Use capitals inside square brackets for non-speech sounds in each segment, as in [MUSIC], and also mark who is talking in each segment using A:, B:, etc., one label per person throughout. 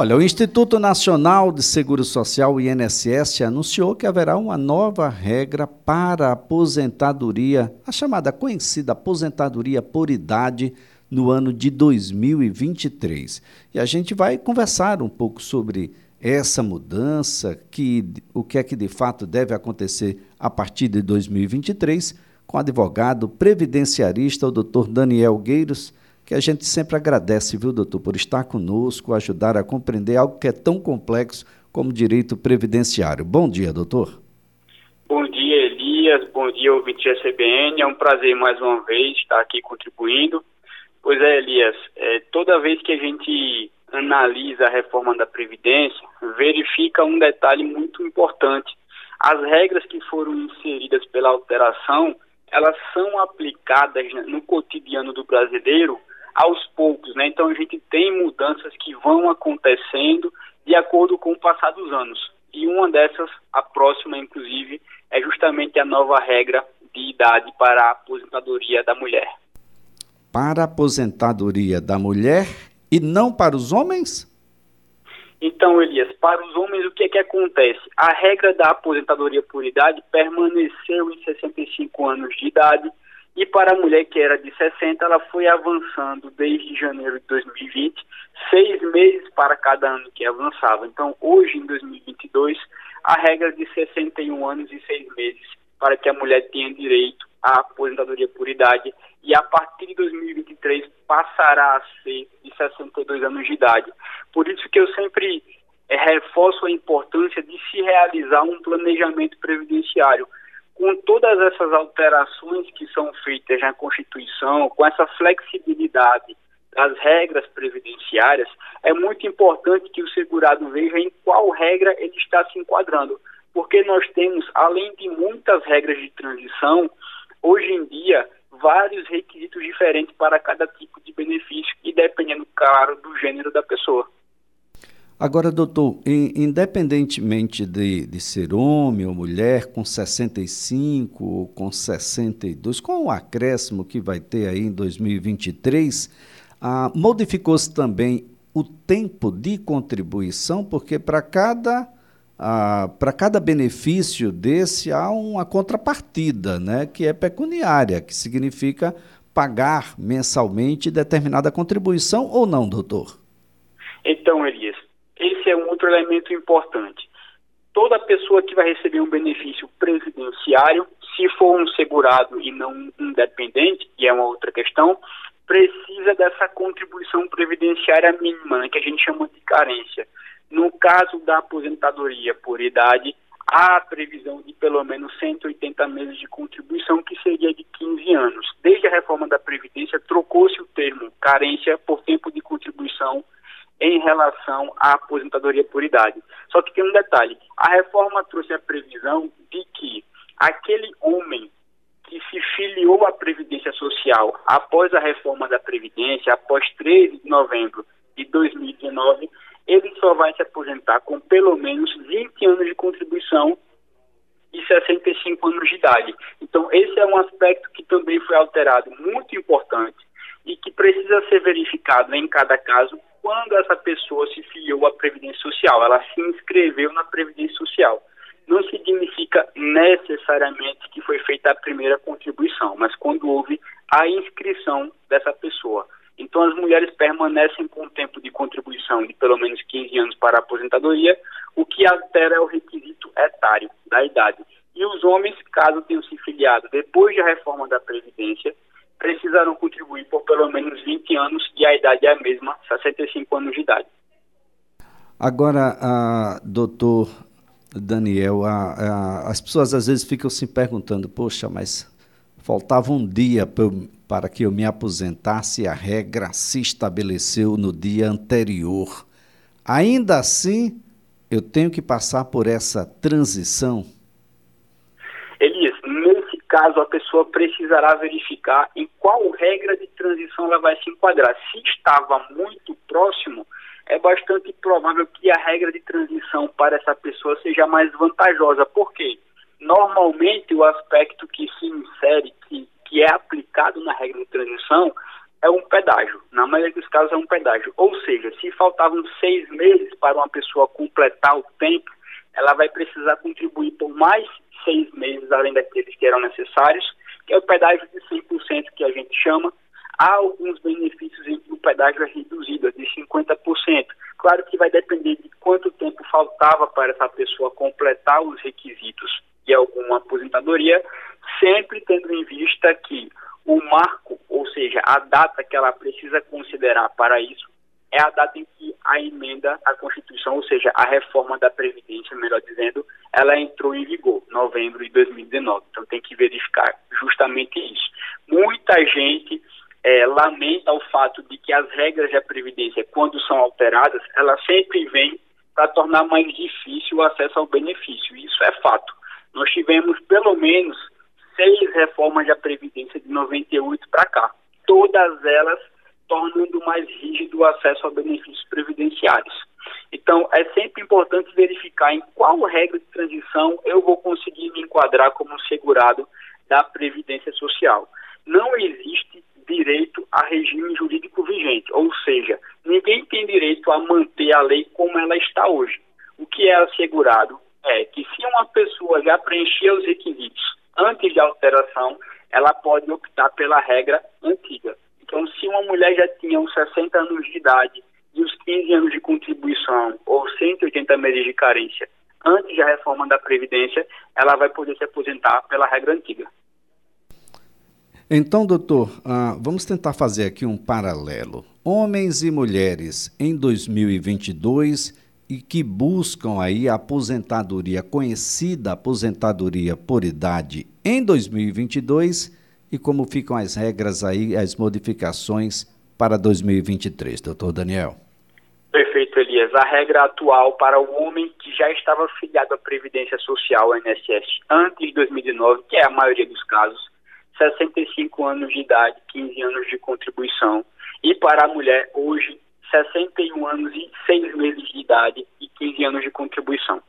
A: Olha, o Instituto Nacional de Seguro Social, o INSS, anunciou que haverá uma nova regra para a aposentadoria, a chamada conhecida aposentadoria por idade, no ano de 2023. E a gente vai conversar um pouco sobre essa mudança, que, o que é que de fato deve acontecer a partir de 2023, com o advogado previdenciarista, o doutor Daniel Gueiros que a gente sempre agradece, viu, doutor, por estar conosco, ajudar a compreender algo que é tão complexo como direito previdenciário. Bom dia, doutor.
B: Bom dia, Elias. Bom dia, ouvinte da CBN. É um prazer mais uma vez estar aqui contribuindo. Pois é, Elias, é, toda vez que a gente analisa a reforma da Previdência, verifica um detalhe muito importante. As regras que foram inseridas pela alteração, elas são aplicadas no cotidiano do brasileiro aos poucos, né? Então a gente tem mudanças que vão acontecendo de acordo com o passar dos anos. E uma dessas, a próxima, inclusive, é justamente a nova regra de idade para a aposentadoria da mulher.
A: Para a aposentadoria da mulher e não para os homens?
B: Então, Elias, para os homens o que é que acontece? A regra da aposentadoria por idade permaneceu em 65 anos de idade e para a mulher que era de 60, ela foi avançando desde janeiro de 2020, seis meses para cada ano que avançava. Então, hoje, em 2022, a regra de 61 anos e seis meses para que a mulher tenha direito à aposentadoria por idade e a partir de 2023 passará a ser de 62 anos de idade. Por isso que eu sempre é, reforço a importância de se realizar um planejamento previdenciário com todas essas alterações que são feitas na Constituição, com essa flexibilidade das regras previdenciárias, é muito importante que o segurado veja em qual regra ele está se enquadrando, porque nós temos, além de muitas regras de transição, hoje em dia, vários requisitos diferentes para cada tipo de benefício e dependendo, claro, do gênero da pessoa.
A: Agora, doutor, independentemente de, de ser homem ou mulher, com 65 ou com 62, com o acréscimo que vai ter aí em 2023, ah, modificou-se também o tempo de contribuição, porque para cada, ah, para cada benefício desse há uma contrapartida, né, que é pecuniária, que significa pagar mensalmente determinada contribuição ou não, doutor?
B: Então, Elias, esse é um outro elemento importante. Toda pessoa que vai receber um benefício previdenciário, se for um segurado e não um independente, que é uma outra questão, precisa dessa contribuição previdenciária mínima, né, que a gente chama de carência. No caso da aposentadoria por idade, há a previsão de pelo menos 180 meses de contribuição, que seria de 15 anos. Desde a reforma da Previdência, trocou-se o termo carência por tempo de contribuição em relação à aposentadoria por idade. Só que tem um detalhe: a reforma trouxe a previsão de que aquele homem que se filiou à Previdência Social após a reforma da Previdência, após 13 de novembro de 2019, ele só vai se aposentar com pelo menos 20 anos de contribuição e 65 anos de idade. Então, esse é um aspecto que também foi alterado, muito importante, e que precisa ser verificado em cada caso quando essa pessoa se filiou à Previdência Social, ela se inscreveu na Previdência Social. Não significa necessariamente que foi feita a primeira contribuição, mas quando houve a inscrição dessa pessoa. Então, as mulheres permanecem com um tempo de contribuição de pelo menos 15 anos para a aposentadoria, o que altera é o requisito etário da idade. E os homens, caso tenham se filiado depois da reforma da Previdência, precisarão contribuir por pelo menos 20 anos e a idade é a mesma, 65 anos de idade.
A: Agora, a, doutor Daniel, a, a, as pessoas às vezes ficam se perguntando, poxa, mas faltava um dia para, eu, para que eu me aposentasse e a regra se estabeleceu no dia anterior. Ainda assim, eu tenho que passar por essa transição?
B: Caso a pessoa precisará verificar em qual regra de transição ela vai se enquadrar. Se estava muito próximo, é bastante provável que a regra de transição para essa pessoa seja mais vantajosa. Por quê? Normalmente o aspecto que se insere, que, que é aplicado na regra de transição, é um pedágio. Na maioria dos casos é um pedágio. Ou seja, se faltavam seis meses para uma pessoa completar o tempo, ela vai precisar contribuir por mais seis meses, além daqueles que eram necessários, que é o pedágio de 100% que a gente chama. Há alguns benefícios em que o pedágio é reduzido, é de 50%. Claro que vai depender de quanto tempo faltava para essa pessoa completar os requisitos de alguma aposentadoria, sempre tendo em vista que o marco, ou seja, a data que ela precisa considerar para isso, é a data em que a emenda à Constituição, ou seja, a reforma da Previdência, melhor dizendo, ela entrou em vigor, novembro de 2019. Então tem que verificar justamente isso. Muita gente é, lamenta o fato de que as regras da Previdência, quando são alteradas, elas sempre vêm para tornar mais difícil o acesso ao benefício. Isso é fato. Nós tivemos pelo menos seis reformas da Previdência de 98 para cá. Todas elas tornando mais rígido o acesso a benefícios previdenciários. Então, é sempre importante verificar em qual regra de transição eu vou conseguir me enquadrar como segurado da Previdência Social. Não existe direito a regime jurídico vigente, ou seja, ninguém tem direito a manter a lei como ela está hoje. O que é assegurado é que se uma pessoa já preencher os requisitos antes da alteração, ela pode optar pela regra antiga. Então, se uma mulher já tinha uns 60 anos de idade e os 15 anos de contribuição ou 180 meses de carência antes da reforma da Previdência, ela vai poder se aposentar pela regra antiga.
A: Então, doutor, uh, vamos tentar fazer aqui um paralelo. Homens e mulheres em 2022 e que buscam aí a aposentadoria, conhecida aposentadoria por idade em 2022 e como ficam as regras aí, as modificações para 2023, doutor Daniel?
B: Perfeito, Elias. A regra atual para o homem que já estava afiliado à Previdência Social, INSS, antes de 2009, que é a maioria dos casos, 65 anos de idade, 15 anos de contribuição. E para a mulher, hoje, 61 anos e 6 meses de idade e 15 anos de contribuição.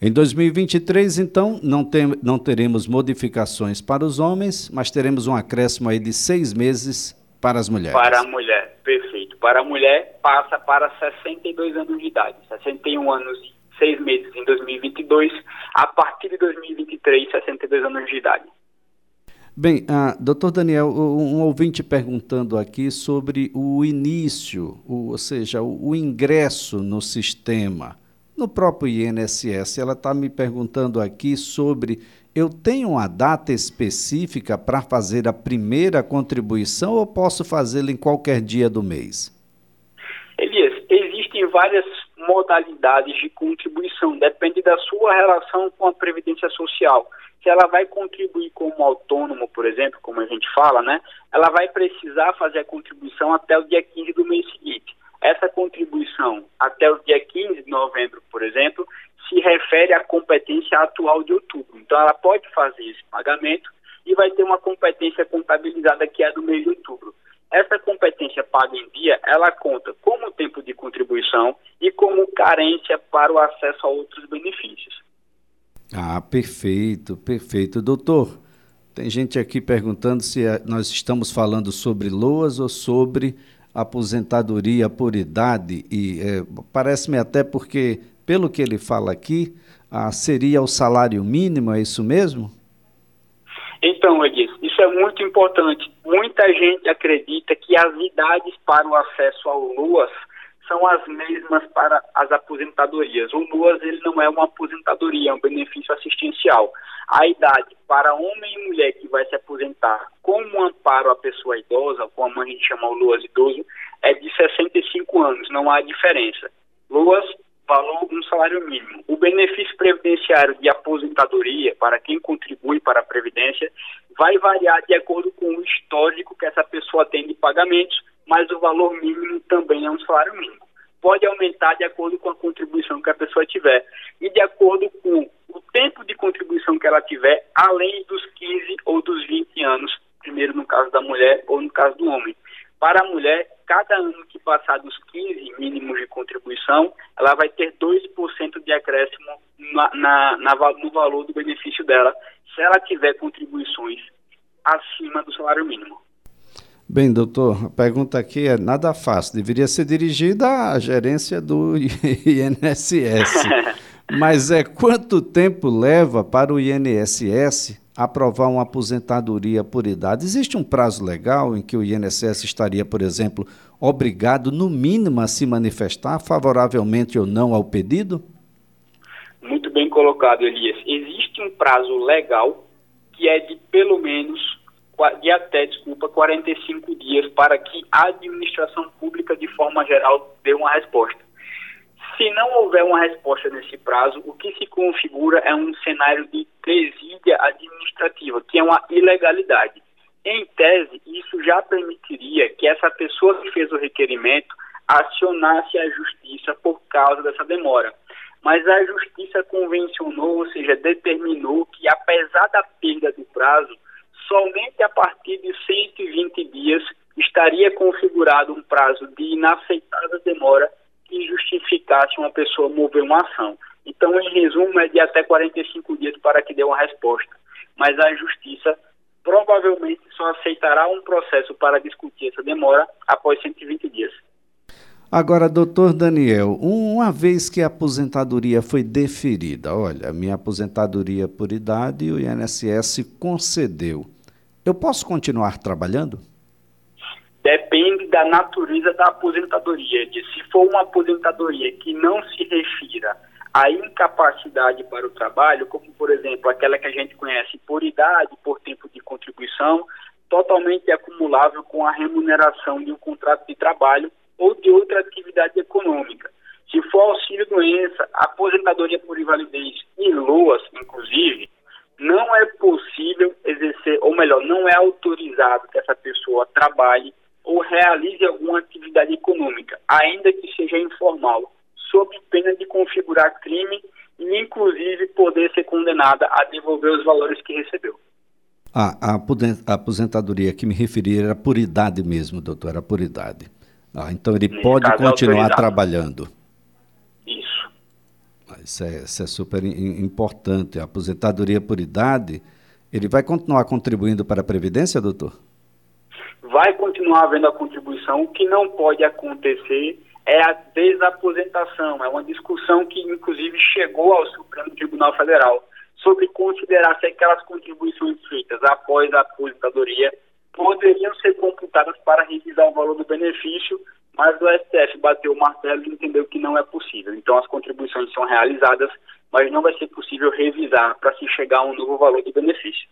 A: Em 2023, então, não, tem, não teremos modificações para os homens, mas teremos um acréscimo aí de seis meses para as mulheres.
B: Para a mulher, perfeito. Para a mulher, passa para 62 anos de idade, 61 anos e seis meses em 2022, a partir de 2023, 62 anos de idade.
A: Bem, uh, doutor Daniel, um ouvinte perguntando aqui sobre o início, o, ou seja, o, o ingresso no sistema no próprio INSS. Ela está me perguntando aqui sobre eu tenho uma data específica para fazer a primeira contribuição ou posso fazê-la em qualquer dia do mês?
B: Elias, existem várias modalidades de contribuição, depende da sua relação com a Previdência Social. Se ela vai contribuir como autônomo, por exemplo, como a gente fala, né? Ela vai precisar fazer a contribuição até o dia 15 do mês seguinte. Essa contribuição até o dia 15 de novembro, por exemplo, se refere à competência atual de outubro. Então, ela pode fazer esse pagamento e vai ter uma competência contabilizada que é do mês de outubro. Essa competência paga em dia, ela conta como tempo de contribuição e como carência para o acesso a outros benefícios.
A: Ah, perfeito, perfeito. Doutor, tem gente aqui perguntando se eh, nós estamos falando sobre loas ou sobre aposentadoria por idade e é, parece-me até porque, pelo que ele fala aqui, ah, seria o salário mínimo, é isso mesmo?
B: Então, Elias, isso é muito importante. Muita gente acredita que as idades para o acesso ao LUAS são as mesmas para as aposentadorias. O LUAS ele não é uma aposentadoria, é um benefício assistencial. A idade para homem e mulher que vai se aposentar como amparo à pessoa idosa, como a gente chama o LUAS idoso, é de 65 anos, não há diferença. LUAS, valor um salário mínimo. O benefício previdenciário de aposentadoria, para quem contribui para a Previdência, vai variar de acordo com o histórico que essa pessoa tem de pagamentos mas o valor mínimo também é um salário mínimo. Pode aumentar de acordo com a contribuição que a pessoa tiver e de acordo com o tempo de contribuição que ela tiver, além dos 15 ou dos 20 anos, primeiro no caso da mulher ou no caso do homem. Para a mulher, cada ano que passar dos 15 mínimos de contribuição, ela vai ter 2% de acréscimo na, na, na, no valor do benefício dela, se ela tiver contribuições acima do salário mínimo.
A: Bem, doutor, a pergunta aqui é nada fácil. Deveria ser dirigida à gerência do [LAUGHS] INSS. Mas é quanto tempo leva para o INSS aprovar uma aposentadoria por idade? Existe um prazo legal em que o INSS estaria, por exemplo, obrigado, no mínimo, a se manifestar favoravelmente ou não ao pedido?
B: Muito bem colocado, Elias. Existe um prazo legal que é de pelo menos de até, desculpa, 45 dias para que a administração pública, de forma geral, dê uma resposta. Se não houver uma resposta nesse prazo, o que se configura é um cenário de presídia administrativa, que é uma ilegalidade. Em tese, isso já permitiria que essa pessoa que fez o requerimento acionasse a justiça por causa dessa demora. Mas a justiça convencionou, ou seja, determinou que, apesar da perda do prazo, somente a partir de 120 dias estaria configurado um prazo de inaceitável demora que justificasse uma pessoa mover uma ação. Então, em resumo, é de até 45 dias para que dê uma resposta. Mas a justiça provavelmente só aceitará um processo para discutir essa demora após 120 dias.
A: Agora, doutor Daniel, uma vez que a aposentadoria foi deferida, olha, minha aposentadoria por idade o INSS concedeu, eu posso continuar trabalhando?
B: Depende da natureza da aposentadoria. De se for uma aposentadoria que não se refira à incapacidade para o trabalho, como por exemplo aquela que a gente conhece por idade, por tempo de contribuição, totalmente acumulável com a remuneração de um contrato de trabalho ou de outra atividade econômica. Se for auxílio-doença, aposentadoria por invalidez e LOAS, inclusive, não é possível exercer, ou melhor, não é autorizado que essa pessoa trabalhe ou realize alguma atividade econômica, ainda que seja informal, sob pena de configurar crime e, inclusive, poder ser condenada a devolver os valores que recebeu.
A: Ah, a aposentadoria que me referi era por idade mesmo, doutor, era por idade. Ah, então ele Nesse pode continuar trabalhando.
B: Isso.
A: Ah, isso é, isso é super importante. A aposentadoria por idade, ele vai continuar contribuindo para a Previdência, doutor?
B: Vai continuar havendo a contribuição. O que não pode acontecer é a desaposentação. É uma discussão que, inclusive, chegou ao Supremo Tribunal Federal sobre considerar se aquelas contribuições feitas após a aposentadoria poderiam ser computadas para revisar o valor do benefício, mas o STF bateu o martelo e entendeu que não é possível. Então as contribuições são realizadas, mas não vai ser possível revisar para se chegar a um novo valor do benefício.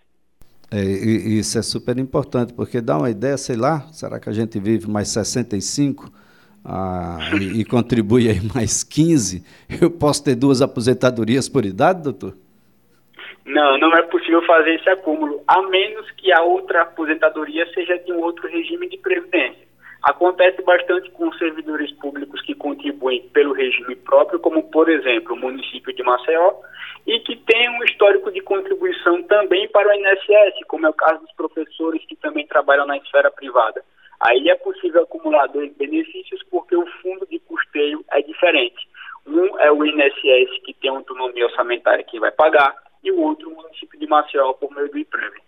A: É, isso é super importante, porque dá uma ideia, sei lá, será que a gente vive mais 65 ah, e, e contribui aí mais 15? Eu posso ter duas aposentadorias por idade, doutor?
B: Não, não é possível fazer esse acúmulo, a menos que a outra aposentadoria seja de um outro regime de previdência. Acontece bastante com servidores públicos que contribuem pelo regime próprio, como, por exemplo, o município de Maceió, e que tem um histórico de contribuição também para o INSS, como é o caso dos professores que também trabalham na esfera privada. Aí é possível acumular dois benefícios porque o fundo de custeio é diferente. Um é o INSS, que tem autonomia orçamentária que vai pagar, e o outro o município de Maceió por meio do IPREV.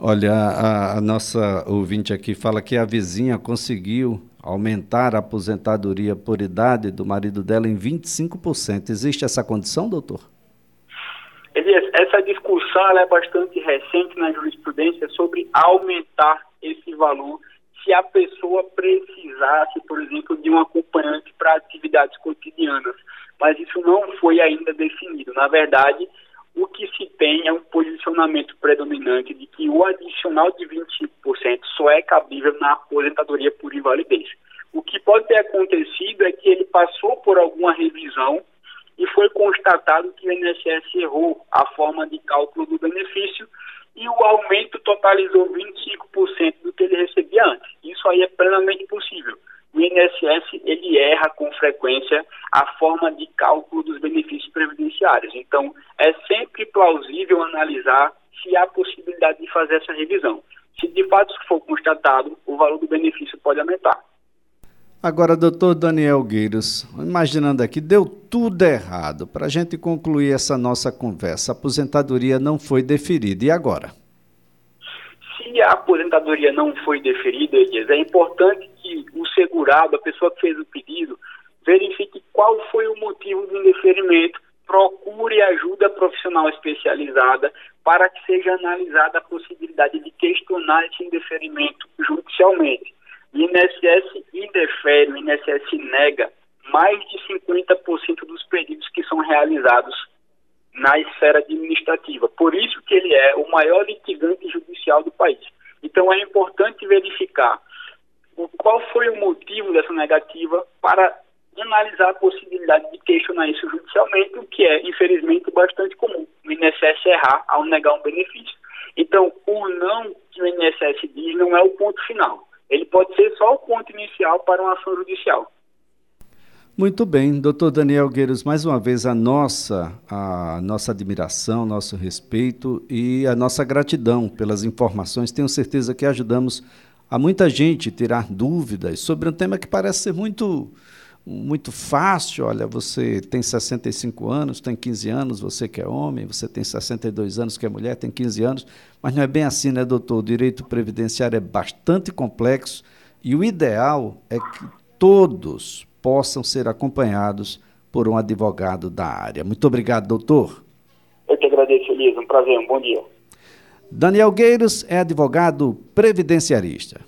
A: Olha, a, a, nossa ouvinte aqui fala que a vizinha conseguiu aumentar a aposentadoria por idade do marido dela em 25%. Existe essa condição, doutor?
B: Essa discussão é bastante recente na jurisprudência sobre aumentar esse valor se a pessoa precisasse, por exemplo, de um acompanhante para atividades cotidianas. Mas isso não foi ainda definido. Na verdade, o que se tem é um posicionamento predominante de que o adicional de 25% só é cabível na aposentadoria por invalidez. O que pode ter acontecido é que ele passou por alguma revisão e foi constatado que o INSS errou a forma de cálculo do benefício e o aumento totalizou 25% do que ele recebia antes. Isso aí é plenamente possível o INSS ele erra com frequência a forma de cálculo dos benefícios previdenciários. Então, é sempre plausível analisar se há possibilidade de fazer essa revisão. Se de fato for constatado, o valor do benefício pode aumentar.
A: Agora, doutor Daniel Gueiros, imaginando aqui, deu tudo errado. Para a gente concluir essa nossa conversa, a aposentadoria não foi deferida. E agora?
B: Se a aposentadoria não foi deferida, é importante que o segurado, a pessoa que fez o pedido, verifique qual foi o motivo do indeferimento, procure ajuda profissional especializada para que seja analisada a possibilidade de questionar esse indeferimento judicialmente. O INSS indefere, o INSS nega mais de 50% dos pedidos que são realizados na esfera administrativa. Por isso que ele é o maior litigante judicial do país. Então é importante verificar o, qual foi o motivo dessa negativa para analisar a possibilidade de questionar isso judicialmente, o que é, infelizmente, bastante comum. O INSS errar ao negar um benefício. Então, o não que o INSS diz não é o ponto final. Ele pode ser só o ponto inicial para uma ação judicial.
A: Muito bem, doutor Daniel Gueiros, mais uma vez a nossa, a nossa admiração, nosso respeito e a nossa gratidão pelas informações. Tenho certeza que ajudamos a muita gente tirar dúvidas sobre um tema que parece ser muito, muito fácil. Olha, você tem 65 anos, tem 15 anos, você que é homem, você tem 62 anos, que é mulher, tem 15 anos, mas não é bem assim, né, doutor? O direito previdenciário é bastante complexo e o ideal é que todos possam ser acompanhados por um advogado da área. Muito obrigado, doutor.
B: Eu que agradeço, Elisa. Um prazer, um bom dia.
A: Daniel Gueiros é advogado previdenciarista.